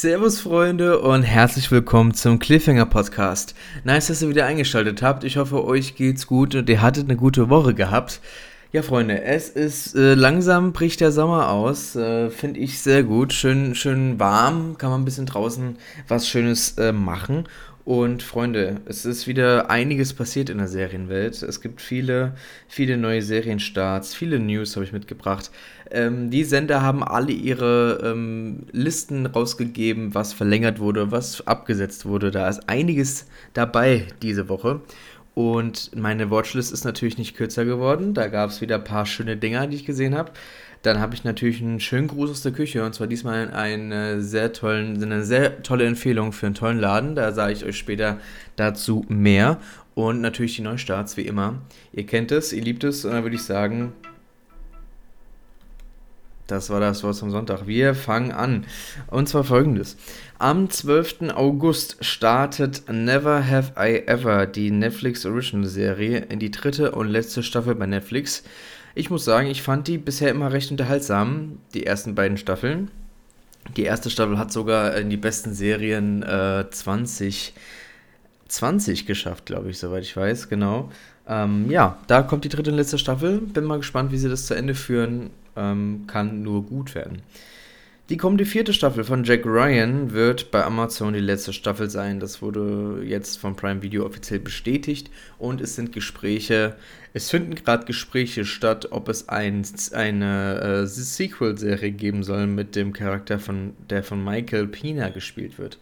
Servus Freunde und herzlich willkommen zum Cliffhanger Podcast. Nice, dass ihr wieder eingeschaltet habt. Ich hoffe, euch geht's gut und ihr hattet eine gute Woche gehabt. Ja, Freunde, es ist äh, langsam bricht der Sommer aus. Äh, Finde ich sehr gut. Schön, schön warm. Kann man ein bisschen draußen was Schönes äh, machen. Und Freunde, es ist wieder einiges passiert in der Serienwelt. Es gibt viele, viele neue Serienstarts, viele News habe ich mitgebracht. Ähm, die Sender haben alle ihre ähm, Listen rausgegeben, was verlängert wurde, was abgesetzt wurde. Da ist einiges dabei diese Woche. Und meine Watchlist ist natürlich nicht kürzer geworden. Da gab es wieder ein paar schöne Dinger, die ich gesehen habe. Dann habe ich natürlich einen schönen Gruß aus der Küche und zwar diesmal eine sehr, tollen, eine sehr tolle Empfehlung für einen tollen Laden. Da sage ich euch später dazu mehr. Und natürlich die Neustarts, wie immer. Ihr kennt es, ihr liebt es und dann würde ich sagen, das war das Wort zum Sonntag. Wir fangen an. Und zwar folgendes. Am 12. August startet Never Have I Ever, die Netflix Original Serie, in die dritte und letzte Staffel bei Netflix. Ich muss sagen, ich fand die bisher immer recht unterhaltsam, die ersten beiden Staffeln. Die erste Staffel hat sogar in die besten Serien äh, 2020 geschafft, glaube ich, soweit ich weiß, genau. Ähm, ja, da kommt die dritte und letzte Staffel. Bin mal gespannt, wie sie das zu Ende führen ähm, kann nur gut werden. Die kommende vierte Staffel von Jack Ryan wird bei Amazon die letzte Staffel sein. Das wurde jetzt von Prime Video offiziell bestätigt und es sind Gespräche, es finden gerade Gespräche statt, ob es ein, eine äh, Sequel-Serie geben soll mit dem Charakter von der von Michael Pina gespielt wird.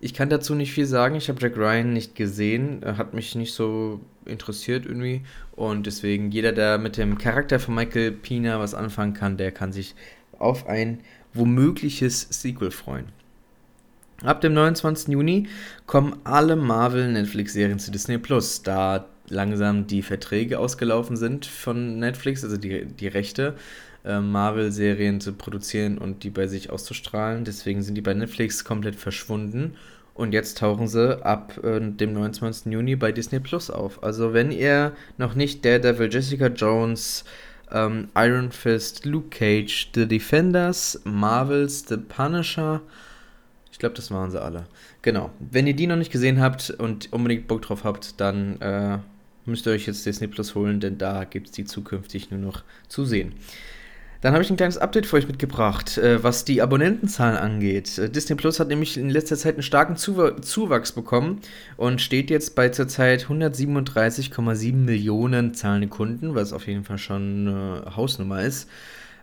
Ich kann dazu nicht viel sagen. Ich habe Jack Ryan nicht gesehen, hat mich nicht so interessiert irgendwie. Und deswegen, jeder, der mit dem Charakter von Michael Pina was anfangen kann, der kann sich auf ein womögliches Sequel freuen. Ab dem 29. Juni kommen alle Marvel-Netflix-Serien zu Disney Plus, da langsam die Verträge ausgelaufen sind von Netflix, also die, die Rechte, äh, Marvel-Serien zu produzieren und die bei sich auszustrahlen. Deswegen sind die bei Netflix komplett verschwunden. Und jetzt tauchen sie ab äh, dem 29. Juni bei Disney Plus auf. Also wenn ihr noch nicht Daredevil, Jessica Jones, ähm, Iron Fist, Luke Cage, The Defenders, Marvels, The Punisher, ich glaube, das waren sie alle. Genau. Wenn ihr die noch nicht gesehen habt und unbedingt Bock drauf habt, dann äh, müsst ihr euch jetzt Disney Plus holen, denn da gibt es die zukünftig nur noch zu sehen. Dann habe ich ein kleines Update für euch mitgebracht, äh, was die Abonnentenzahlen angeht. Äh, Disney Plus hat nämlich in letzter Zeit einen starken Zuwachs bekommen und steht jetzt bei zurzeit 137,7 Millionen zahlende Kunden, was auf jeden Fall schon eine Hausnummer ist.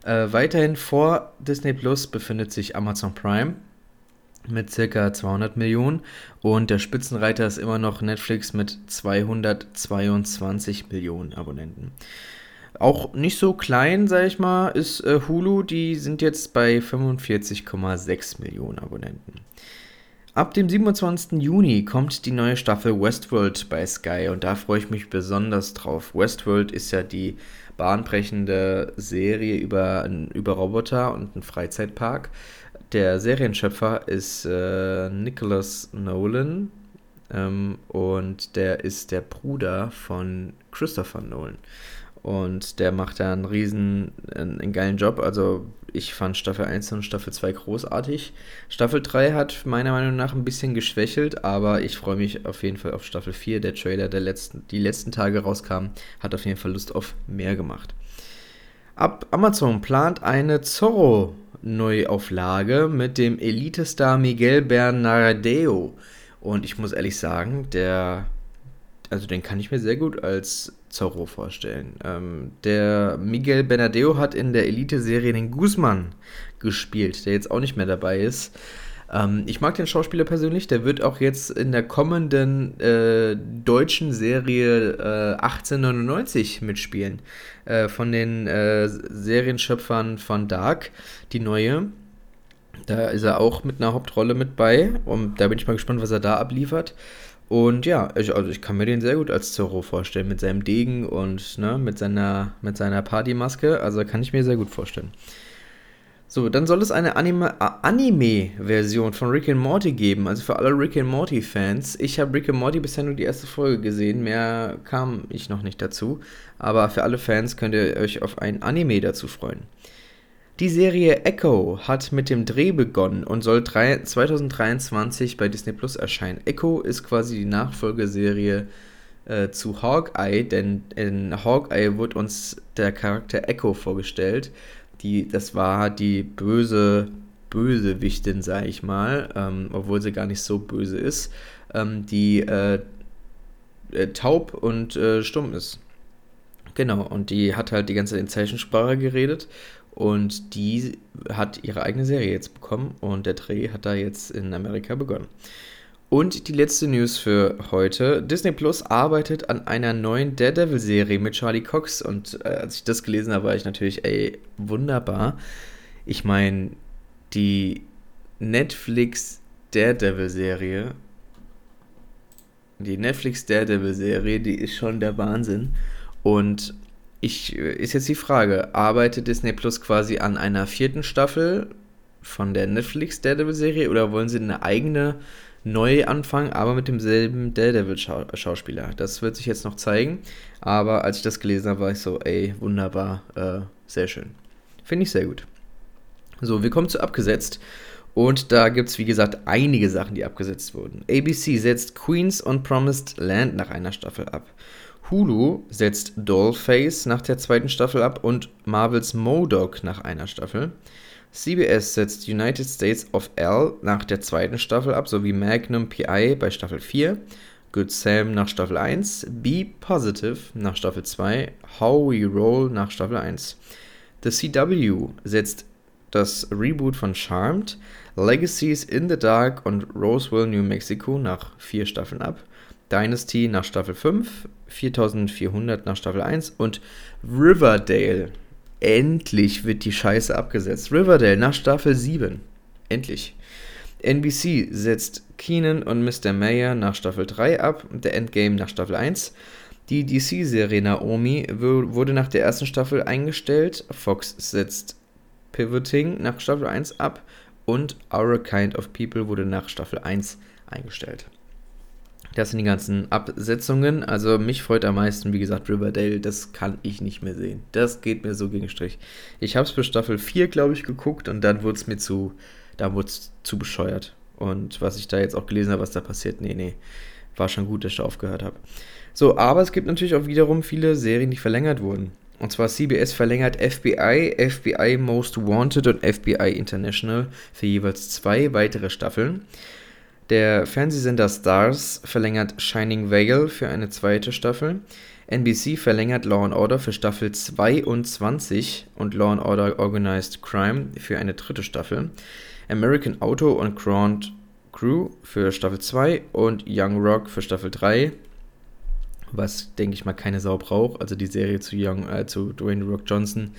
Äh, weiterhin vor Disney Plus befindet sich Amazon Prime mit circa 200 Millionen und der Spitzenreiter ist immer noch Netflix mit 222 Millionen Abonnenten. Auch nicht so klein, sag ich mal, ist äh, Hulu. Die sind jetzt bei 45,6 Millionen Abonnenten. Ab dem 27. Juni kommt die neue Staffel Westworld bei Sky und da freue ich mich besonders drauf. Westworld ist ja die bahnbrechende Serie über, über Roboter und einen Freizeitpark. Der Serienschöpfer ist äh, Nicholas Nolan ähm, und der ist der Bruder von Christopher Nolan. Und der macht da einen riesen, einen, einen, geilen Job. Also ich fand Staffel 1 und Staffel 2 großartig. Staffel 3 hat meiner Meinung nach ein bisschen geschwächelt, aber ich freue mich auf jeden Fall auf Staffel 4. Der Trailer, der letzten, die letzten Tage rauskam, hat auf jeden Fall Lust auf mehr gemacht. Ab Amazon plant eine Zorro-Neuauflage mit dem Elite-Star Miguel Bernardeo. Und ich muss ehrlich sagen, der also den kann ich mir sehr gut als Zorro vorstellen. Ähm, der Miguel Bernadeo hat in der Elite-Serie den Guzman gespielt, der jetzt auch nicht mehr dabei ist. Ähm, ich mag den Schauspieler persönlich, der wird auch jetzt in der kommenden äh, deutschen Serie äh, 1899 mitspielen. Äh, von den äh, Serienschöpfern von Dark, die neue. Da ist er auch mit einer Hauptrolle mit bei und da bin ich mal gespannt, was er da abliefert. Und ja, ich, also ich kann mir den sehr gut als Zorro vorstellen, mit seinem Degen und ne, mit seiner, mit seiner Partymaske. Also kann ich mir sehr gut vorstellen. So, dann soll es eine Anime-Version Anime von Rick and Morty geben. Also für alle Rick and Morty-Fans. Ich habe Rick and Morty bisher nur die erste Folge gesehen. Mehr kam ich noch nicht dazu. Aber für alle Fans könnt ihr euch auf ein Anime dazu freuen. Die Serie Echo hat mit dem Dreh begonnen und soll 2023 bei Disney Plus erscheinen. Echo ist quasi die Nachfolgeserie äh, zu Hawkeye, denn in Hawkeye wird uns der Charakter Echo vorgestellt. Die, das war die böse Bösewichtin, sag ich mal, ähm, obwohl sie gar nicht so böse ist, ähm, die äh, äh, taub und äh, stumm ist. Genau, und die hat halt die ganze Zeit in Zeichensprache geredet und die hat ihre eigene Serie jetzt bekommen und der Dreh hat da jetzt in Amerika begonnen. Und die letzte News für heute. Disney Plus arbeitet an einer neuen Daredevil-Serie mit Charlie Cox. Und äh, als ich das gelesen habe, war ich natürlich, ey, wunderbar. Ich meine, die Netflix Daredevil-Serie, die Netflix Daredevil-Serie, die ist schon der Wahnsinn. Und ich, ist jetzt die Frage, arbeitet Disney Plus quasi an einer vierten Staffel von der Netflix Daredevil-Serie oder wollen sie eine eigene neu anfangen, aber mit demselben Daredevil-Schauspieler. Das wird sich jetzt noch zeigen. Aber als ich das gelesen habe, war ich so, ey, wunderbar, äh, sehr schön. Finde ich sehr gut. So, wir kommen zu abgesetzt. Und da gibt es, wie gesagt, einige Sachen, die abgesetzt wurden. ABC setzt Queens on Promised Land nach einer Staffel ab. Hulu setzt Dollface nach der zweiten Staffel ab und Marvels Modoc nach einer Staffel. CBS setzt United States of L nach der zweiten Staffel ab, sowie Magnum PI bei Staffel 4, Good Sam nach Staffel 1, Be Positive nach Staffel 2, How We Roll nach Staffel 1. The CW setzt das Reboot von Charmed, Legacies in the Dark und Roswell, New Mexico nach vier Staffeln ab, Dynasty nach Staffel 5, 4400 nach Staffel 1 und Riverdale Endlich wird die Scheiße abgesetzt. Riverdale nach Staffel 7. Endlich. NBC setzt Keenan und Mr. Mayer nach Staffel 3 ab, der Endgame nach Staffel 1. Die DC-Serie Naomi wurde nach der ersten Staffel eingestellt. Fox setzt Pivoting nach Staffel 1 ab und Our Kind of People wurde nach Staffel 1 eingestellt. Das sind die ganzen Absetzungen. Also mich freut am meisten, wie gesagt, Riverdale. Das kann ich nicht mehr sehen. Das geht mir so gegen Strich. Ich habe es für Staffel 4, glaube ich, geguckt und dann wurde es mir zu, da wurde zu bescheuert. Und was ich da jetzt auch gelesen habe, was da passiert, nee, nee. War schon gut, dass ich da aufgehört habe. So, aber es gibt natürlich auch wiederum viele Serien, die verlängert wurden. Und zwar CBS verlängert FBI, FBI Most Wanted und FBI International für jeweils zwei weitere Staffeln. Der Fernsehsender Stars verlängert Shining Vale für eine zweite Staffel. NBC verlängert Law Order für Staffel 22 und Law and Order Organized Crime für eine dritte Staffel. American Auto und Grand Crew für Staffel 2 und Young Rock für Staffel 3. Was, denke ich mal, keine Sau braucht. Also die Serie zu, Young, äh, zu Dwayne Rock Johnson.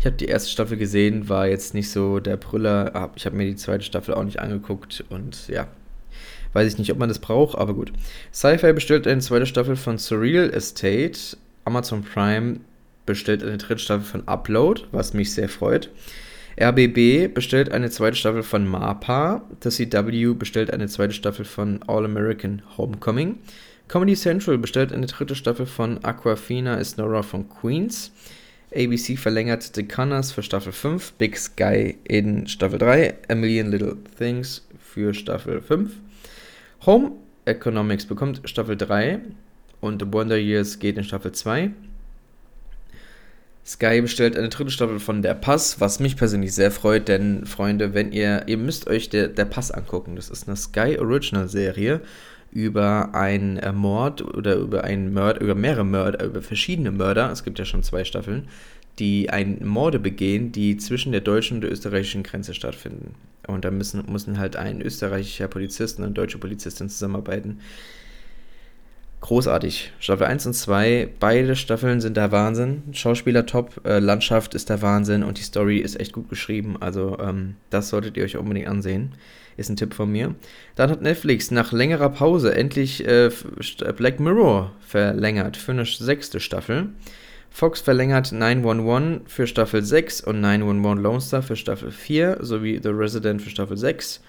Ich habe die erste Staffel gesehen, war jetzt nicht so der Brüller. Ich habe mir die zweite Staffel auch nicht angeguckt und ja, Weiß ich nicht, ob man das braucht, aber gut. Sci-Fi bestellt eine zweite Staffel von Surreal Estate. Amazon Prime bestellt eine dritte Staffel von Upload, was mich sehr freut. RBB bestellt eine zweite Staffel von MAPA. Das CW bestellt eine zweite Staffel von All American Homecoming. Comedy Central bestellt eine dritte Staffel von Aquafina is Nora von Queens. ABC verlängert The Connors für Staffel 5, Big Sky in Staffel 3, A Million Little Things für Staffel 5. Home Economics bekommt Staffel 3 und Wonder Years geht in Staffel 2. Sky bestellt eine dritte Staffel von Der Pass, was mich persönlich sehr freut, denn Freunde, wenn ihr, ihr müsst euch der, der Pass angucken. Das ist eine Sky Original Serie über einen Mord oder über einen Mörder, über mehrere Mörder, über verschiedene Mörder. Es gibt ja schon zwei Staffeln, die ein Morde begehen, die zwischen der deutschen und der österreichischen Grenze stattfinden. Und da müssen, müssen halt ein österreichischer Polizist und eine deutsche Polizistin zusammenarbeiten. Großartig. Staffel 1 und 2, beide Staffeln sind der Wahnsinn. Schauspieler top, äh, Landschaft ist der Wahnsinn und die Story ist echt gut geschrieben. Also, ähm, das solltet ihr euch unbedingt ansehen. Ist ein Tipp von mir. Dann hat Netflix nach längerer Pause endlich äh, Black Mirror verlängert für eine sechste Staffel. Fox verlängert 911 für Staffel 6 und 911 Lone Star für Staffel 4 sowie The Resident für Staffel 6.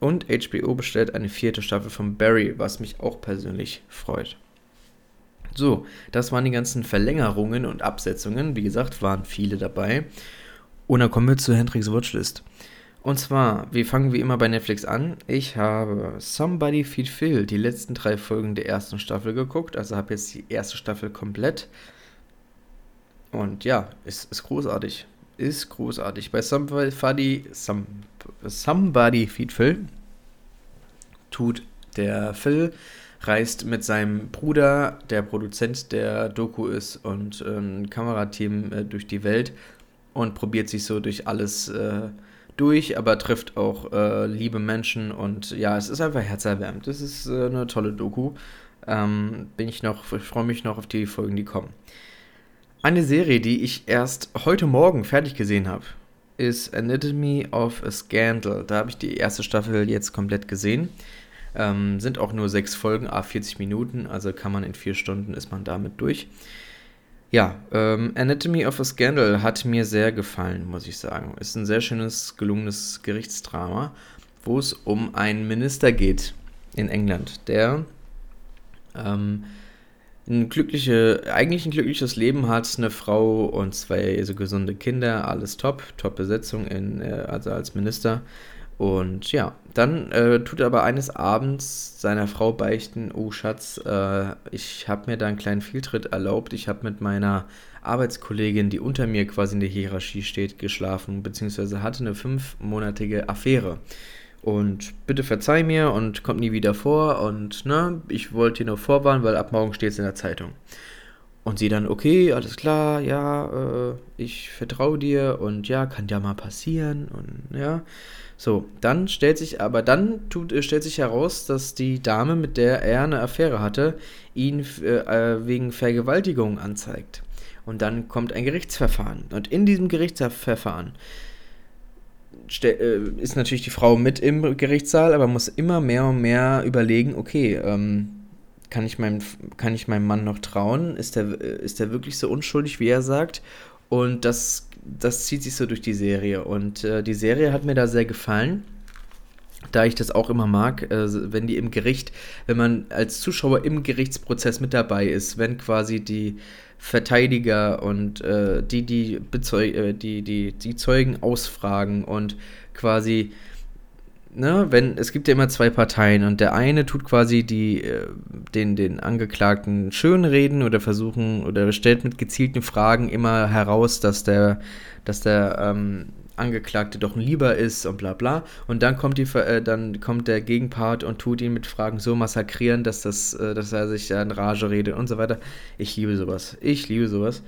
Und HBO bestellt eine vierte Staffel von Barry, was mich auch persönlich freut. So, das waren die ganzen Verlängerungen und Absetzungen. Wie gesagt, waren viele dabei. Und dann kommen wir zu Hendrix Watchlist. Und zwar, wir fangen wie immer bei Netflix an. Ich habe Somebody Feed Phil, die letzten drei Folgen der ersten Staffel geguckt. Also habe jetzt die erste Staffel komplett. Und ja, ist, ist großartig. Ist großartig. Bei Somebody, some, Somebody Feed Phil tut der Phil reist mit seinem Bruder, der Produzent der Doku ist, und ein ähm, Kamerateam äh, durch die Welt und probiert sich so durch alles äh, durch, aber trifft auch äh, liebe Menschen und ja, es ist einfach herzerwärmend. Es ist äh, eine tolle Doku. Ähm, bin ich noch, ich freue mich noch auf die Folgen, die kommen. Eine Serie, die ich erst heute Morgen fertig gesehen habe, ist Anatomy of a Scandal. Da habe ich die erste Staffel jetzt komplett gesehen. Ähm, sind auch nur sechs Folgen, a 40 Minuten, also kann man in vier Stunden ist man damit durch. Ja, ähm, Anatomy of a Scandal hat mir sehr gefallen, muss ich sagen. Ist ein sehr schönes, gelungenes Gerichtsdrama, wo es um einen Minister geht in England, der ähm, ein glückliche, eigentlich ein glückliches Leben hat, eine Frau und zwei so gesunde Kinder, alles top, top Besetzung in, äh, also als Minister. Und ja, dann äh, tut er aber eines Abends seiner Frau beichten, oh Schatz, äh, ich habe mir da einen kleinen Fehltritt erlaubt. Ich habe mit meiner Arbeitskollegin, die unter mir quasi in der Hierarchie steht, geschlafen, beziehungsweise hatte eine fünfmonatige Affäre. Und bitte verzeih mir und kommt nie wieder vor. Und ne, ich wollte dir nur vorwarnen, weil ab morgen steht es in der Zeitung. Und sie dann, okay, alles klar, ja, äh, ich vertraue dir und ja, kann ja mal passieren und ja. So, dann stellt sich aber dann tut, äh, stellt sich heraus, dass die Dame, mit der er eine Affäre hatte, ihn äh, äh, wegen Vergewaltigung anzeigt. Und dann kommt ein Gerichtsverfahren. Und in diesem Gerichtsverfahren ist natürlich die Frau mit im Gerichtssaal, aber muss immer mehr und mehr überlegen, okay, ähm, kann ich, meinem, kann ich meinem Mann noch trauen? Ist der, äh, ist der wirklich so unschuldig, wie er sagt? Und das das zieht sich so durch die Serie. Und äh, die Serie hat mir da sehr gefallen, da ich das auch immer mag, äh, wenn die im Gericht, wenn man als Zuschauer im Gerichtsprozess mit dabei ist, wenn quasi die Verteidiger und äh, die, die, Bezeug äh, die, die, die Zeugen ausfragen und quasi ne, wenn, es gibt ja immer zwei Parteien und der eine tut quasi die, äh, den, den Angeklagten schönreden oder versuchen oder stellt mit gezielten Fragen immer heraus, dass der, dass der ähm, Angeklagte doch Lieber ist und bla bla. Und dann kommt, die, äh, dann kommt der Gegenpart und tut ihn mit Fragen so massakrieren, dass, das, äh, dass er sich in Rage redet und so weiter. Ich liebe sowas. Ich liebe sowas.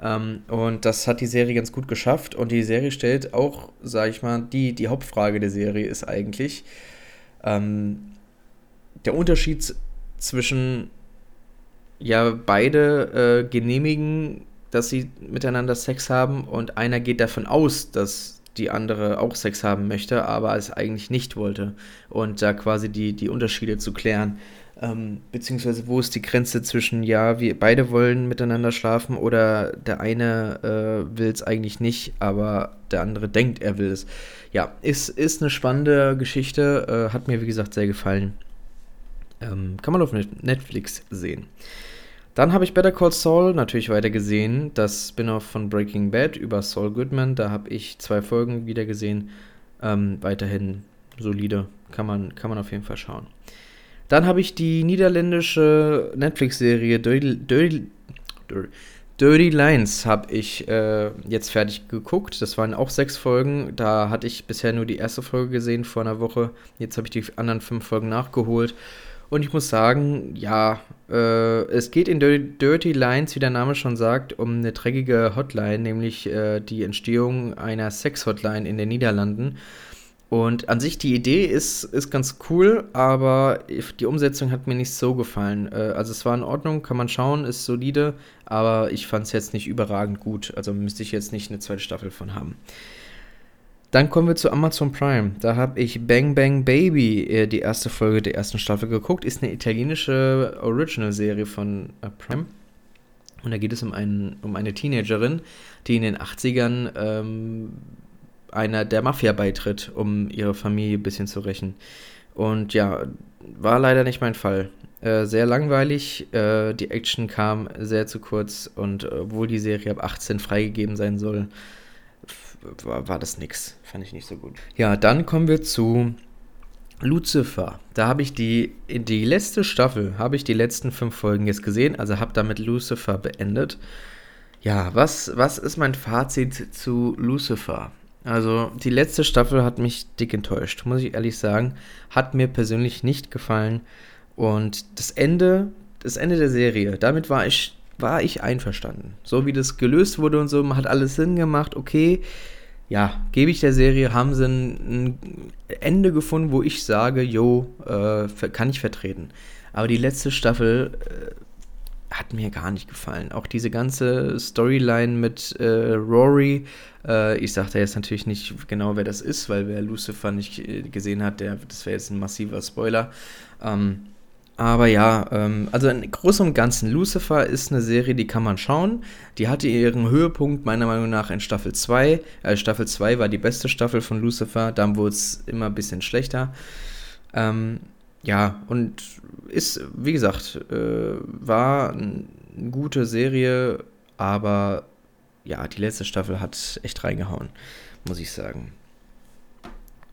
Ähm, und das hat die Serie ganz gut geschafft. Und die Serie stellt auch, sag ich mal, die, die Hauptfrage der Serie ist eigentlich ähm, der Unterschied zwischen, ja, beide äh, genehmigen, dass sie miteinander Sex haben und einer geht davon aus, dass die andere auch Sex haben möchte, aber es eigentlich nicht wollte. Und da quasi die, die Unterschiede zu klären. Ähm, beziehungsweise wo ist die Grenze zwischen, ja, wir beide wollen miteinander schlafen oder der eine äh, will es eigentlich nicht, aber der andere denkt, er will es. Ja, ist, ist eine spannende Geschichte, äh, hat mir wie gesagt sehr gefallen. Ähm, kann man auf Netflix sehen. Dann habe ich Better Call Saul natürlich weiter gesehen, das Spin-off von Breaking Bad über Saul Goodman. Da habe ich zwei Folgen wieder gesehen. Ähm, weiterhin solide, kann man, kann man auf jeden Fall schauen. Dann habe ich die niederländische Netflix-Serie Dirty, Dirty, Dirty Lines habe ich äh, jetzt fertig geguckt. Das waren auch sechs Folgen. Da hatte ich bisher nur die erste Folge gesehen vor einer Woche. Jetzt habe ich die anderen fünf Folgen nachgeholt. Und ich muss sagen, ja, äh, es geht in Dirty, Lines, wie der Name schon sagt, um eine dreckige Hotline, nämlich äh, die Entstehung einer Sex-Hotline in den Niederlanden. Und an sich die Idee ist, ist ganz cool, aber die Umsetzung hat mir nicht so gefallen. Äh, also es war in Ordnung, kann man schauen, ist solide, aber ich fand es jetzt nicht überragend gut. Also müsste ich jetzt nicht eine zweite Staffel von haben. Dann kommen wir zu Amazon Prime. Da habe ich Bang Bang Baby, äh, die erste Folge der ersten Staffel geguckt. Ist eine italienische Original-Serie von äh, Prime. Und da geht es um, einen, um eine Teenagerin, die in den 80ern ähm, einer der Mafia beitritt, um ihre Familie ein bisschen zu rächen. Und ja, war leider nicht mein Fall. Äh, sehr langweilig, äh, die Action kam sehr zu kurz und obwohl die Serie ab 18 freigegeben sein soll, war, war das nix. Fand ich nicht so gut. Ja, dann kommen wir zu Lucifer. Da habe ich die, die letzte Staffel, habe ich die letzten fünf Folgen jetzt gesehen, also habe damit Lucifer beendet. Ja, was, was ist mein Fazit zu Lucifer? Also, die letzte Staffel hat mich dick enttäuscht, muss ich ehrlich sagen. Hat mir persönlich nicht gefallen. Und das Ende, das Ende der Serie, damit war ich, war ich einverstanden. So wie das gelöst wurde und so, hat alles Sinn gemacht, okay. Ja, gebe ich der Serie, haben sie ein, ein Ende gefunden, wo ich sage, jo, äh, kann ich vertreten. Aber die letzte Staffel äh, hat mir gar nicht gefallen. Auch diese ganze Storyline mit äh, Rory, äh, ich sage da jetzt natürlich nicht genau, wer das ist, weil wer Lucifer nicht äh, gesehen hat, der, das wäre jetzt ein massiver Spoiler. Ähm, aber ja, ähm, also in großem und Ganzen, Lucifer ist eine Serie, die kann man schauen. Die hatte ihren Höhepunkt meiner Meinung nach in Staffel 2. Äh, Staffel 2 war die beste Staffel von Lucifer, dann wurde es immer ein bisschen schlechter. Ähm, ja, und ist, wie gesagt, äh, war eine gute Serie, aber ja, die letzte Staffel hat echt reingehauen, muss ich sagen.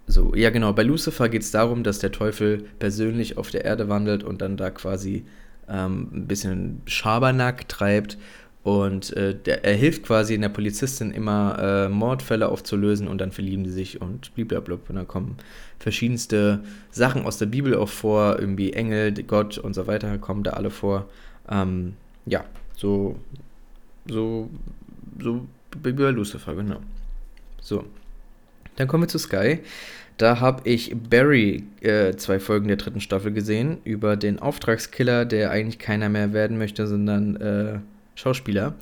So, ja genau, bei Lucifer geht es darum, dass der Teufel persönlich auf der Erde wandelt und dann da quasi ähm, ein bisschen Schabernack treibt und äh, der, er hilft quasi der Polizistin immer äh, Mordfälle aufzulösen und dann verlieben sie sich und blablabla. Und dann kommen verschiedenste Sachen aus der Bibel auch vor, irgendwie Engel, Gott und so weiter kommen da alle vor. Ähm, ja, so, so, so wie bei Lucifer, genau. So, dann kommen wir zu Sky. Da habe ich Barry äh, zwei Folgen der dritten Staffel gesehen über den Auftragskiller, der eigentlich keiner mehr werden möchte, sondern äh, Schauspieler.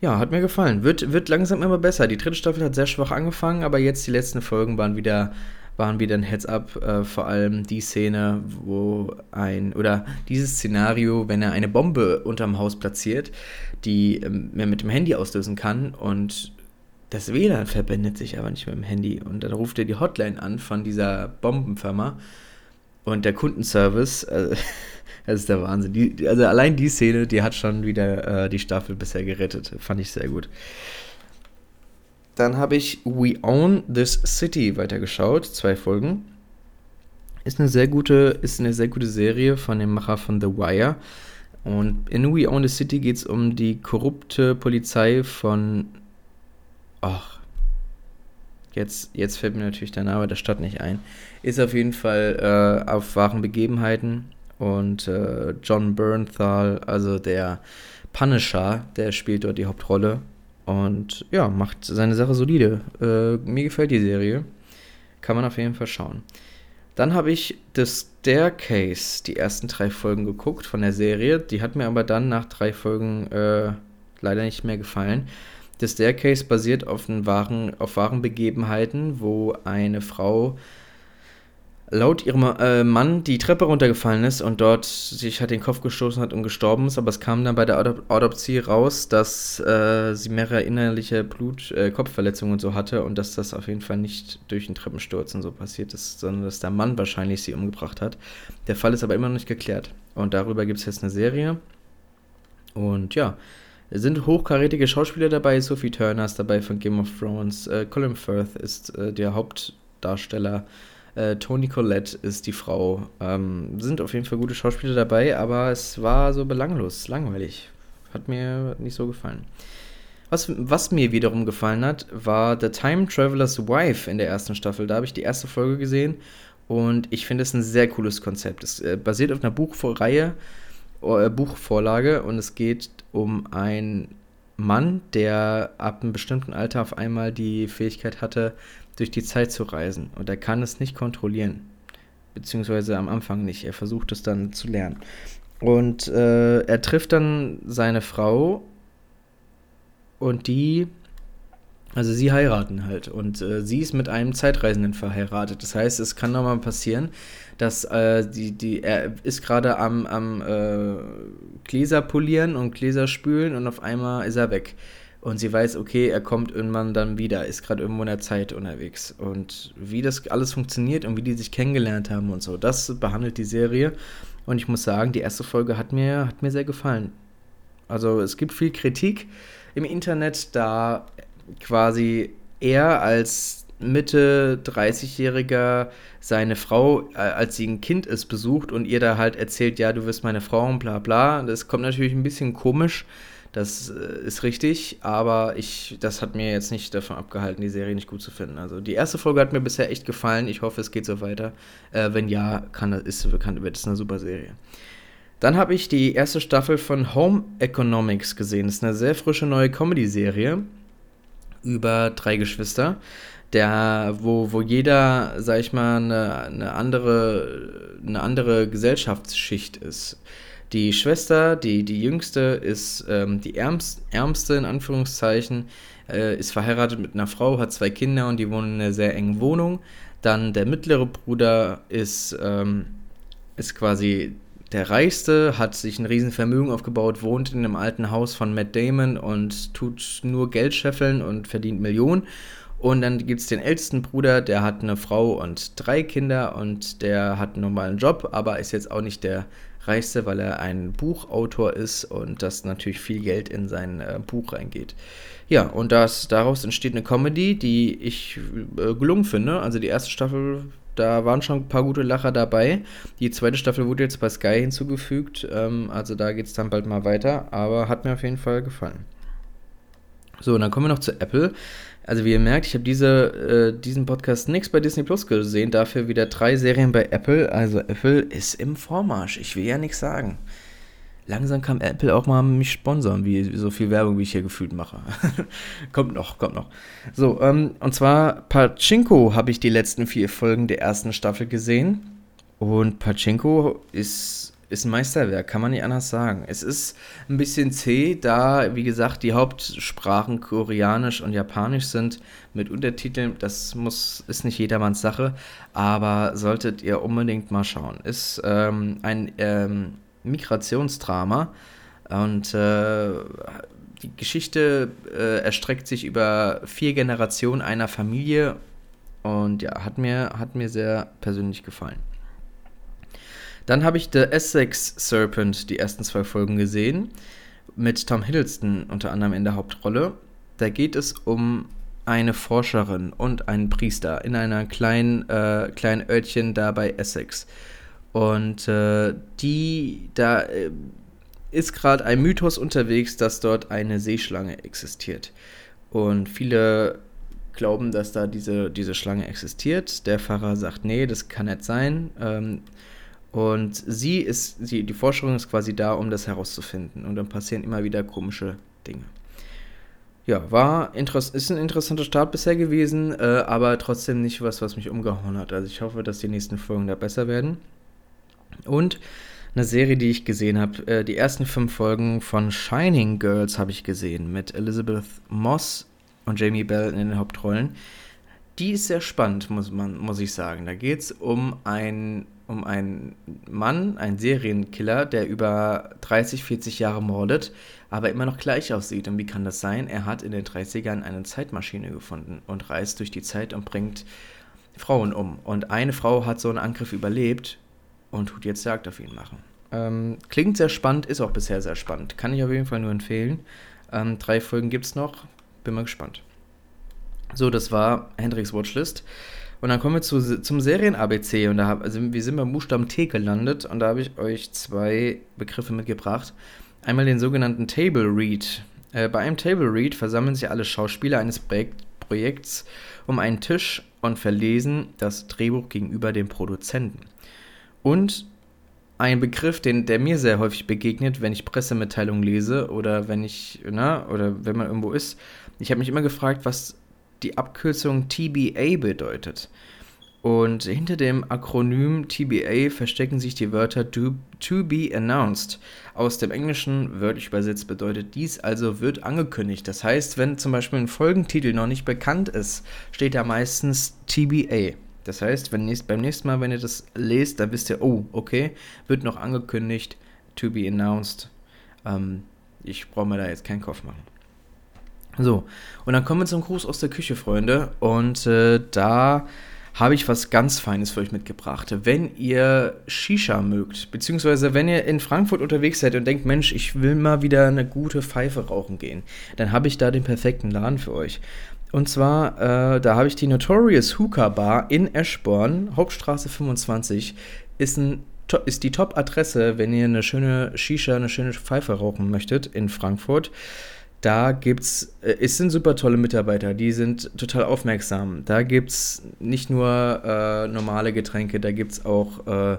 Ja, hat mir gefallen. Wird, wird langsam immer besser. Die dritte Staffel hat sehr schwach angefangen, aber jetzt die letzten Folgen waren wieder, waren wieder ein Heads-up. Äh, vor allem die Szene, wo ein, oder dieses Szenario, wenn er eine Bombe unterm Haus platziert, die ähm, man mit dem Handy auslösen kann und das WLAN verbindet sich aber nicht mit dem Handy. Und dann ruft er die Hotline an von dieser Bombenfirma und der Kundenservice. Äh, Das ist der Wahnsinn. Die, also allein die Szene, die hat schon wieder äh, die Staffel bisher gerettet. Fand ich sehr gut. Dann habe ich We Own This City weitergeschaut, zwei Folgen. Ist eine sehr gute, ist eine sehr gute Serie von dem Macher von The Wire. Und in We Own the City geht es um die korrupte Polizei von. Ach. Jetzt, jetzt fällt mir natürlich der Name der Stadt nicht ein. Ist auf jeden Fall äh, auf wahren Begebenheiten und äh, John Bernthal, also der Punisher, der spielt dort die Hauptrolle und ja, macht seine Sache solide. Äh, mir gefällt die Serie. Kann man auf jeden Fall schauen. Dann habe ich The Staircase, die ersten drei Folgen geguckt von der Serie. Die hat mir aber dann nach drei Folgen äh, leider nicht mehr gefallen. The Staircase basiert auf, wahren, auf wahren Begebenheiten, wo eine Frau laut ihrem äh, Mann die Treppe runtergefallen ist und dort sich halt den Kopf gestoßen hat und gestorben ist, aber es kam dann bei der Autopsie raus, dass äh, sie mehrere innerliche Blut-, äh, und so hatte und dass das auf jeden Fall nicht durch den Treppensturz und so passiert ist, sondern dass der Mann wahrscheinlich sie umgebracht hat. Der Fall ist aber immer noch nicht geklärt. Und darüber gibt es jetzt eine Serie. Und ja, sind hochkarätige Schauspieler dabei, Sophie Turner ist dabei von Game of Thrones, äh, Colin Firth ist äh, der Hauptdarsteller, äh, Toni Collette ist die Frau. Ähm, sind auf jeden Fall gute Schauspieler dabei, aber es war so belanglos, langweilig. Hat mir nicht so gefallen. Was, was mir wiederum gefallen hat, war The Time Traveler's Wife in der ersten Staffel. Da habe ich die erste Folge gesehen und ich finde es ein sehr cooles Konzept. Es äh, basiert auf einer Buchreihe, äh, Buchvorlage und es geht um einen Mann, der ab einem bestimmten Alter auf einmal die Fähigkeit hatte, durch die Zeit zu reisen. Und er kann es nicht kontrollieren. Beziehungsweise am Anfang nicht. Er versucht es dann zu lernen. Und äh, er trifft dann seine Frau und die, also sie heiraten halt. Und äh, sie ist mit einem Zeitreisenden verheiratet. Das heißt, es kann nochmal passieren, dass äh, die, die, er ist gerade am, am äh, Gläser polieren und Gläser spülen und auf einmal ist er weg und sie weiß, okay, er kommt irgendwann dann wieder, ist gerade irgendwo in der Zeit unterwegs. Und wie das alles funktioniert und wie die sich kennengelernt haben und so, das behandelt die Serie. Und ich muss sagen, die erste Folge hat mir, hat mir sehr gefallen. Also es gibt viel Kritik im Internet, da quasi er als Mitte 30-Jähriger seine Frau, äh, als sie ein Kind ist, besucht und ihr da halt erzählt, ja, du wirst meine Frau und bla bla. Das kommt natürlich ein bisschen komisch. Das äh, ist richtig, aber ich, das hat mir jetzt nicht davon abgehalten, die Serie nicht gut zu finden. Also die erste Folge hat mir bisher echt gefallen. Ich hoffe, es geht so weiter. Äh, wenn ja, kann, ist, kann, wird es eine super Serie. Dann habe ich die erste Staffel von Home Economics gesehen. Das ist eine sehr frische neue Comedy-Serie über drei Geschwister, der, wo, wo jeder, sag ich mal, eine, eine, andere, eine andere Gesellschaftsschicht ist. Die Schwester, die, die jüngste, ist ähm, die ärmst, ärmste, in Anführungszeichen, äh, ist verheiratet mit einer Frau, hat zwei Kinder und die wohnen in einer sehr engen Wohnung. Dann der mittlere Bruder ist, ähm, ist quasi der Reichste, hat sich ein Riesenvermögen aufgebaut, wohnt in einem alten Haus von Matt Damon und tut nur Geld scheffeln und verdient Millionen. Und dann gibt es den ältesten Bruder, der hat eine Frau und drei Kinder und der hat einen normalen Job, aber ist jetzt auch nicht der Reichste, weil er ein Buchautor ist und das natürlich viel Geld in sein äh, Buch reingeht. Ja, und das, daraus entsteht eine Comedy, die ich äh, gelungen finde. Also die erste Staffel, da waren schon ein paar gute Lacher dabei. Die zweite Staffel wurde jetzt bei Sky hinzugefügt. Ähm, also da geht es dann bald mal weiter, aber hat mir auf jeden Fall gefallen. So, und dann kommen wir noch zu Apple. Also wie ihr merkt, ich habe diese, äh, diesen Podcast nichts bei Disney Plus gesehen, dafür wieder drei Serien bei Apple. Also Apple ist im Vormarsch, ich will ja nichts sagen. Langsam kann Apple auch mal mich sponsern, wie so viel Werbung, wie ich hier gefühlt mache. kommt noch, kommt noch. So, ähm, und zwar Pachinko habe ich die letzten vier Folgen der ersten Staffel gesehen. Und Pachinko ist ist ein Meisterwerk, kann man nicht anders sagen. Es ist ein bisschen zäh, da, wie gesagt, die Hauptsprachen Koreanisch und Japanisch sind mit Untertiteln. Das muss, ist nicht jedermanns Sache, aber solltet ihr unbedingt mal schauen. Ist ähm, ein ähm, Migrationsdrama und äh, die Geschichte äh, erstreckt sich über vier Generationen einer Familie und ja, hat mir, hat mir sehr persönlich gefallen. Dann habe ich The Essex Serpent, die ersten zwei Folgen gesehen, mit Tom Hiddleston unter anderem in der Hauptrolle. Da geht es um eine Forscherin und einen Priester in einer kleinen, äh, kleinen Örtchen da bei Essex. Und äh, die, da äh, ist gerade ein Mythos unterwegs, dass dort eine Seeschlange existiert. Und viele glauben, dass da diese, diese Schlange existiert. Der Pfarrer sagt, nee, das kann nicht sein. Ähm, und sie ist, sie, die Forschung ist quasi da, um das herauszufinden. Und dann passieren immer wieder komische Dinge. Ja, war ist ein interessanter Start bisher gewesen, äh, aber trotzdem nicht was, was mich umgehauen hat. Also ich hoffe, dass die nächsten Folgen da besser werden. Und eine Serie, die ich gesehen habe, äh, die ersten fünf Folgen von Shining Girls habe ich gesehen mit Elizabeth Moss und Jamie Bell in den Hauptrollen. Die ist sehr spannend, muss man, muss ich sagen. Da geht es um ein um einen Mann, einen Serienkiller, der über 30, 40 Jahre mordet, aber immer noch gleich aussieht. Und wie kann das sein? Er hat in den 30ern eine Zeitmaschine gefunden und reist durch die Zeit und bringt Frauen um. Und eine Frau hat so einen Angriff überlebt und tut jetzt Jagd auf ihn machen. Ähm, klingt sehr spannend, ist auch bisher sehr spannend. Kann ich auf jeden Fall nur empfehlen. Ähm, drei Folgen gibt es noch. Bin mal gespannt. So, das war Hendricks Watchlist. Und dann kommen wir zu, zum Serien-ABC und da hab, also wir sind beim Buchstaben T gelandet und da habe ich euch zwei Begriffe mitgebracht. Einmal den sogenannten Table Read. Äh, bei einem Table Read versammeln sich alle Schauspieler eines Projekt, Projekts um einen Tisch und verlesen das Drehbuch gegenüber dem Produzenten. Und ein Begriff, den, der mir sehr häufig begegnet, wenn ich Pressemitteilungen lese oder wenn ich, na, oder wenn man irgendwo ist. Ich habe mich immer gefragt, was die Abkürzung TBA bedeutet. Und hinter dem Akronym TBA verstecken sich die Wörter to, to be announced. Aus dem Englischen wörtlich übersetzt bedeutet dies also wird angekündigt. Das heißt, wenn zum Beispiel ein Folgentitel noch nicht bekannt ist, steht da meistens TBA. Das heißt, wenn nächst, beim nächsten Mal, wenn ihr das lest, dann wisst ihr, oh, okay, wird noch angekündigt, to be announced. Ähm, ich brauche mir da jetzt keinen Kopf machen. So, und dann kommen wir zum Gruß aus der Küche, Freunde. Und äh, da habe ich was ganz Feines für euch mitgebracht. Wenn ihr Shisha mögt, beziehungsweise wenn ihr in Frankfurt unterwegs seid und denkt, Mensch, ich will mal wieder eine gute Pfeife rauchen gehen, dann habe ich da den perfekten Laden für euch. Und zwar, äh, da habe ich die Notorious Hookah Bar in Eschborn, Hauptstraße 25, ist, ein, ist die Top-Adresse, wenn ihr eine schöne Shisha, eine schöne Pfeife rauchen möchtet in Frankfurt. Da gibt's, äh, es sind super tolle Mitarbeiter, die sind total aufmerksam. Da gibt es nicht nur äh, normale Getränke, da gibt es auch äh,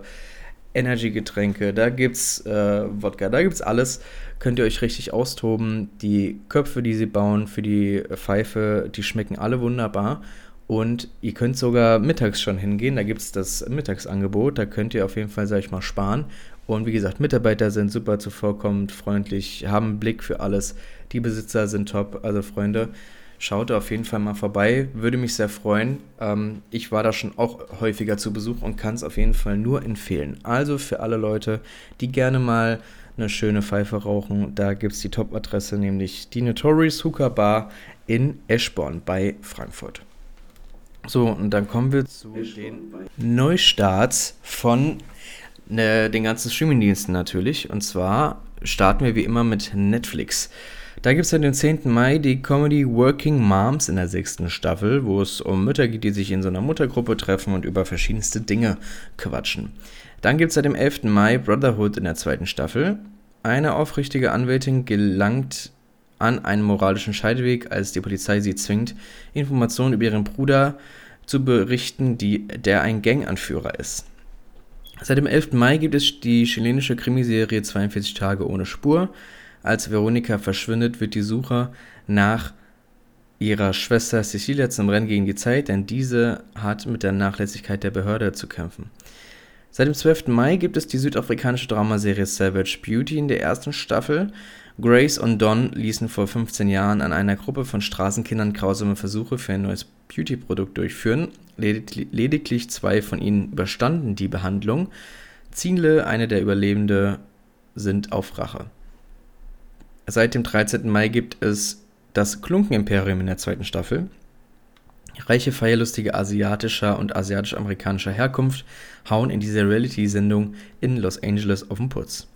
Energy-Getränke, da gibt's äh, Wodka, da gibt es alles. Könnt ihr euch richtig austoben. Die Köpfe, die sie bauen für die Pfeife, die schmecken alle wunderbar. Und ihr könnt sogar mittags schon hingehen. Da gibt es das Mittagsangebot. Da könnt ihr auf jeden Fall, sag ich mal, sparen. Und wie gesagt, Mitarbeiter sind super zuvorkommend, freundlich, haben einen Blick für alles. Die Besitzer sind top. Also, Freunde, Schaut auf jeden Fall mal vorbei, würde mich sehr freuen. Ähm, ich war da schon auch häufiger zu Besuch und kann es auf jeden Fall nur empfehlen. Also für alle Leute, die gerne mal eine schöne Pfeife rauchen, da gibt es die Top-Adresse, nämlich die Notorious Hookah Bar in Eschborn bei Frankfurt. So, und dann kommen wir zu den Neustarts von ne, den ganzen Streamingdiensten natürlich. Und zwar starten wir wie immer mit Netflix. Da gibt es dann den 10. Mai die Comedy Working Moms in der sechsten Staffel, wo es um Mütter geht, die sich in so einer Muttergruppe treffen und über verschiedenste Dinge quatschen. Dann gibt es seit dem 11. Mai Brotherhood in der zweiten Staffel. Eine aufrichtige Anwältin gelangt an einen moralischen Scheideweg, als die Polizei sie zwingt, Informationen über ihren Bruder zu berichten, die, der ein Ganganführer ist. Seit dem 11. Mai gibt es die chilenische Krimiserie 42 Tage ohne Spur. Als Veronika verschwindet, wird die Suche nach ihrer Schwester Cecilia zum Rennen gegen die Zeit, denn diese hat mit der Nachlässigkeit der Behörde zu kämpfen. Seit dem 12. Mai gibt es die südafrikanische Dramaserie Savage Beauty in der ersten Staffel. Grace und Don ließen vor 15 Jahren an einer Gruppe von Straßenkindern grausame Versuche für ein neues Beauty-Produkt durchführen. Lediglich zwei von ihnen überstanden die Behandlung. Ziele, eine der Überlebenden, sind auf Rache. Seit dem 13. Mai gibt es das Klunken-Imperium in der zweiten Staffel. Reiche Feierlustige asiatischer und asiatisch-amerikanischer Herkunft hauen in dieser Reality-Sendung in Los Angeles auf den Putz.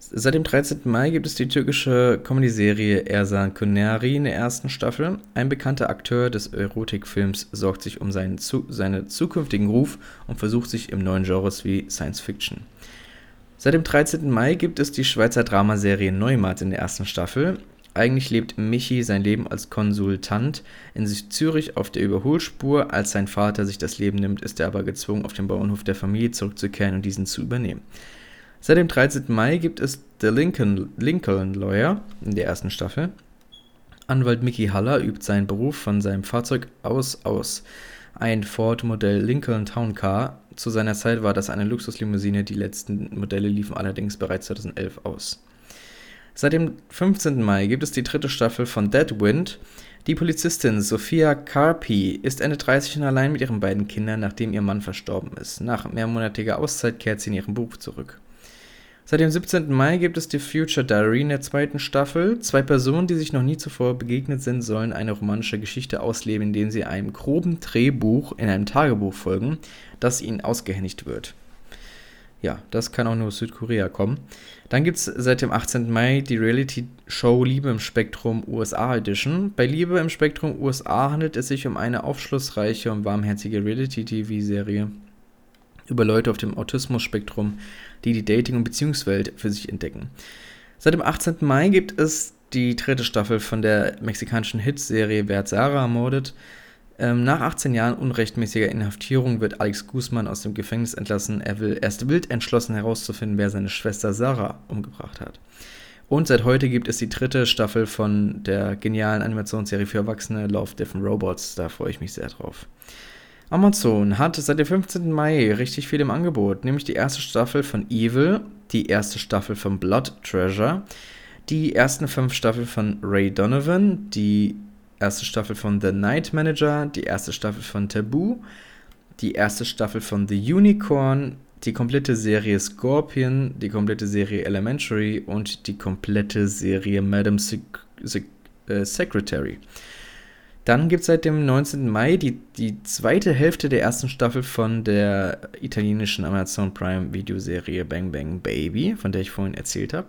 Seit dem 13. Mai gibt es die türkische Comedy-Serie Ersan Kuneri in der ersten Staffel. Ein bekannter Akteur des Erotikfilms sorgt sich um seinen seinen zukünftigen Ruf und versucht sich im neuen Genres wie Science Fiction. Seit dem 13. Mai gibt es die Schweizer Dramaserie Neumarkt in der ersten Staffel. Eigentlich lebt Michi sein Leben als Konsultant in Zürich auf der Überholspur. Als sein Vater sich das Leben nimmt, ist er aber gezwungen, auf den Bauernhof der Familie zurückzukehren und diesen zu übernehmen. Seit dem 13. Mai gibt es The Lincoln, Lincoln Lawyer in der ersten Staffel. Anwalt Mickey Haller übt seinen Beruf von seinem Fahrzeug aus aus. Ein Ford Modell Lincoln Town Car zu seiner Zeit war das eine Luxuslimousine, die letzten Modelle liefen allerdings bereits 2011 aus. Seit dem 15. Mai gibt es die dritte Staffel von Deadwind. Die Polizistin Sophia Carpi ist Ende 30 und allein mit ihren beiden Kindern, nachdem ihr Mann verstorben ist. Nach mehrmonatiger Auszeit kehrt sie in ihren Beruf zurück. Seit dem 17. Mai gibt es die Future Diary in der zweiten Staffel. Zwei Personen, die sich noch nie zuvor begegnet sind, sollen eine romantische Geschichte ausleben, indem sie einem groben Drehbuch in einem Tagebuch folgen, das ihnen ausgehändigt wird. Ja, das kann auch nur aus Südkorea kommen. Dann gibt es seit dem 18. Mai die Reality-Show Liebe im Spektrum USA Edition. Bei Liebe im Spektrum USA handelt es sich um eine aufschlussreiche und warmherzige Reality-TV-Serie über Leute auf dem Autismus-Spektrum, die die Dating- und Beziehungswelt für sich entdecken. Seit dem 18. Mai gibt es die dritte Staffel von der mexikanischen Hitserie Wer hat Sarah ermordet. Ähm, nach 18 Jahren unrechtmäßiger Inhaftierung wird Alex Guzman aus dem Gefängnis entlassen. Er will erst wild entschlossen herauszufinden, wer seine Schwester Sarah umgebracht hat. Und seit heute gibt es die dritte Staffel von der genialen Animationsserie für Erwachsene Love Different Robots. Da freue ich mich sehr drauf. Amazon hat seit dem 15. Mai richtig viel im Angebot, nämlich die erste Staffel von Evil, die erste Staffel von Blood Treasure, die ersten fünf Staffeln von Ray Donovan, die erste Staffel von The Night Manager, die erste Staffel von Taboo, die erste Staffel von The Unicorn, die komplette Serie Scorpion, die komplette Serie Elementary und die komplette Serie Madam Sec Sec äh, Secretary. Dann gibt es seit dem 19. Mai die, die zweite Hälfte der ersten Staffel von der italienischen Amazon Prime Videoserie Bang Bang Baby, von der ich vorhin erzählt habe.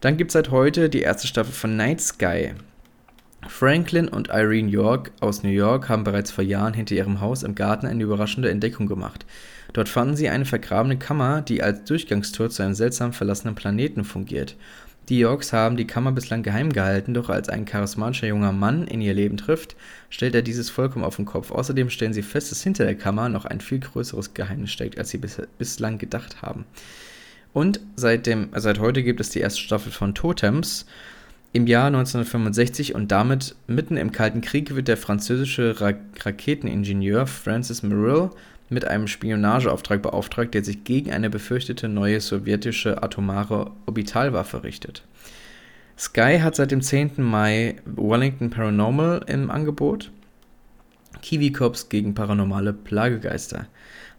Dann gibt es seit heute die erste Staffel von Night Sky. Franklin und Irene York aus New York haben bereits vor Jahren hinter ihrem Haus im Garten eine überraschende Entdeckung gemacht. Dort fanden sie eine vergrabene Kammer, die als Durchgangstor zu einem seltsam verlassenen Planeten fungiert. Die Yorks haben die Kammer bislang geheim gehalten, doch als ein charismatischer junger Mann in ihr Leben trifft, stellt er dieses vollkommen auf den Kopf. Außerdem stellen sie fest, dass hinter der Kammer noch ein viel größeres Geheimnis steckt, als sie bis, bislang gedacht haben. Und seit, dem, seit heute gibt es die erste Staffel von Totems. Im Jahr 1965 und damit mitten im Kalten Krieg wird der französische Ra Raketeningenieur Francis Merrill mit einem Spionageauftrag beauftragt, der sich gegen eine befürchtete neue sowjetische atomare Orbitalwaffe richtet. Sky hat seit dem 10. Mai Wellington Paranormal im Angebot. Kiwi Cops gegen paranormale Plagegeister.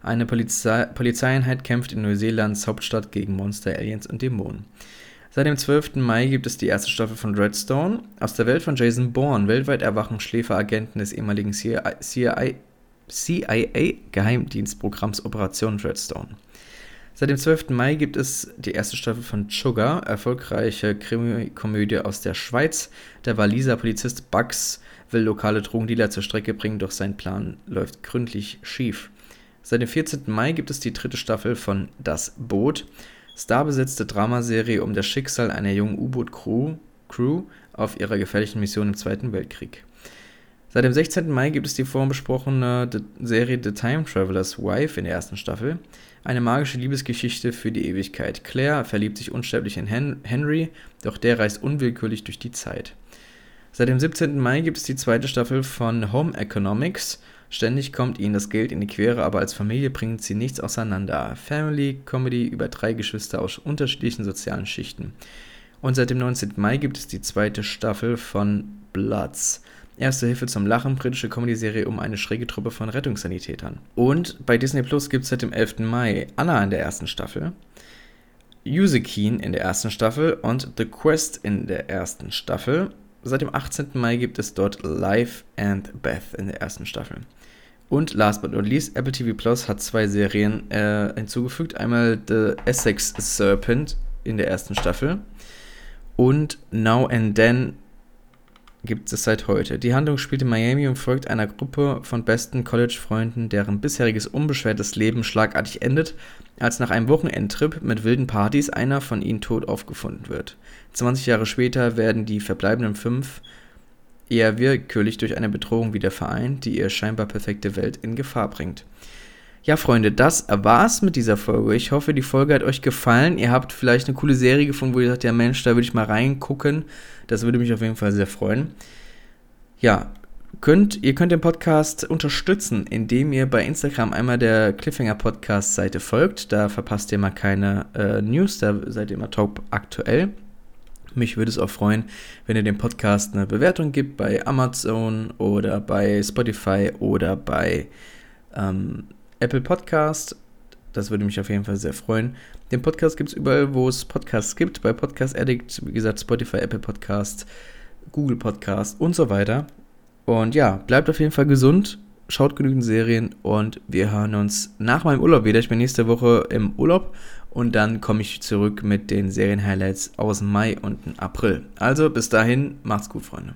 Eine Polizei Polizeieinheit kämpft in Neuseelands Hauptstadt gegen Monster, Aliens und Dämonen. Seit dem 12. Mai gibt es die erste Staffel von Redstone. Aus der Welt von Jason Bourne. Weltweit erwachen Schläferagenten des ehemaligen CIA, CIA-Geheimdienstprogramms Operation Redstone. Seit dem 12. Mai gibt es die erste Staffel von Sugar, erfolgreiche Krimi-Komödie aus der Schweiz. Der Waliser Polizist Bugs will lokale Drogendealer zur Strecke bringen, doch sein Plan läuft gründlich schief. Seit dem 14. Mai gibt es die dritte Staffel von Das Boot, starbesetzte Dramaserie um das Schicksal einer jungen U-Boot-Crew Crew auf ihrer gefährlichen Mission im Zweiten Weltkrieg. Seit dem 16. Mai gibt es die vorhin besprochene Serie The Time Traveler's Wife in der ersten Staffel. Eine magische Liebesgeschichte für die Ewigkeit. Claire verliebt sich unsterblich in Hen Henry, doch der reist unwillkürlich durch die Zeit. Seit dem 17. Mai gibt es die zweite Staffel von Home Economics. Ständig kommt ihnen das Geld in die Quere, aber als Familie bringen sie nichts auseinander. Family Comedy über drei Geschwister aus unterschiedlichen sozialen Schichten. Und seit dem 19. Mai gibt es die zweite Staffel von Bloods. Erste Hilfe zum Lachen, britische Comedy-Serie um eine schräge Truppe von Rettungssanitätern. Und bei Disney Plus gibt es seit dem 11. Mai Anna in der ersten Staffel, Yusekeen in der ersten Staffel und The Quest in der ersten Staffel. Seit dem 18. Mai gibt es dort Life and Beth in der ersten Staffel. Und last but not least, Apple TV Plus hat zwei Serien äh, hinzugefügt. Einmal The Essex Serpent in der ersten Staffel und Now and Then gibt es seit heute. Die Handlung spielt in Miami und folgt einer Gruppe von besten College-Freunden, deren bisheriges unbeschwertes Leben schlagartig endet, als nach einem Wochenendtrip mit wilden Partys einer von ihnen tot aufgefunden wird. 20 Jahre später werden die verbleibenden fünf eher willkürlich durch eine Bedrohung wieder vereint, die ihr scheinbar perfekte Welt in Gefahr bringt. Ja, Freunde, das war's mit dieser Folge. Ich hoffe, die Folge hat euch gefallen. Ihr habt vielleicht eine coole Serie gefunden, wo ihr sagt, ja Mensch, da würde ich mal reingucken. Das würde mich auf jeden Fall sehr freuen. Ja, könnt, ihr könnt den Podcast unterstützen, indem ihr bei Instagram einmal der Cliffhanger Podcast Seite folgt. Da verpasst ihr mal keine äh, News, da seid ihr immer top aktuell. Mich würde es auch freuen, wenn ihr dem Podcast eine Bewertung gibt bei Amazon oder bei Spotify oder bei ähm, Apple Podcast. Das würde mich auf jeden Fall sehr freuen. Den Podcast gibt es überall, wo es Podcasts gibt. Bei Podcast Addict, wie gesagt, Spotify, Apple Podcast, Google Podcast und so weiter. Und ja, bleibt auf jeden Fall gesund, schaut genügend Serien und wir hören uns nach meinem Urlaub wieder. Ich bin nächste Woche im Urlaub und dann komme ich zurück mit den Serien-Highlights aus Mai und April. Also bis dahin, macht's gut, Freunde.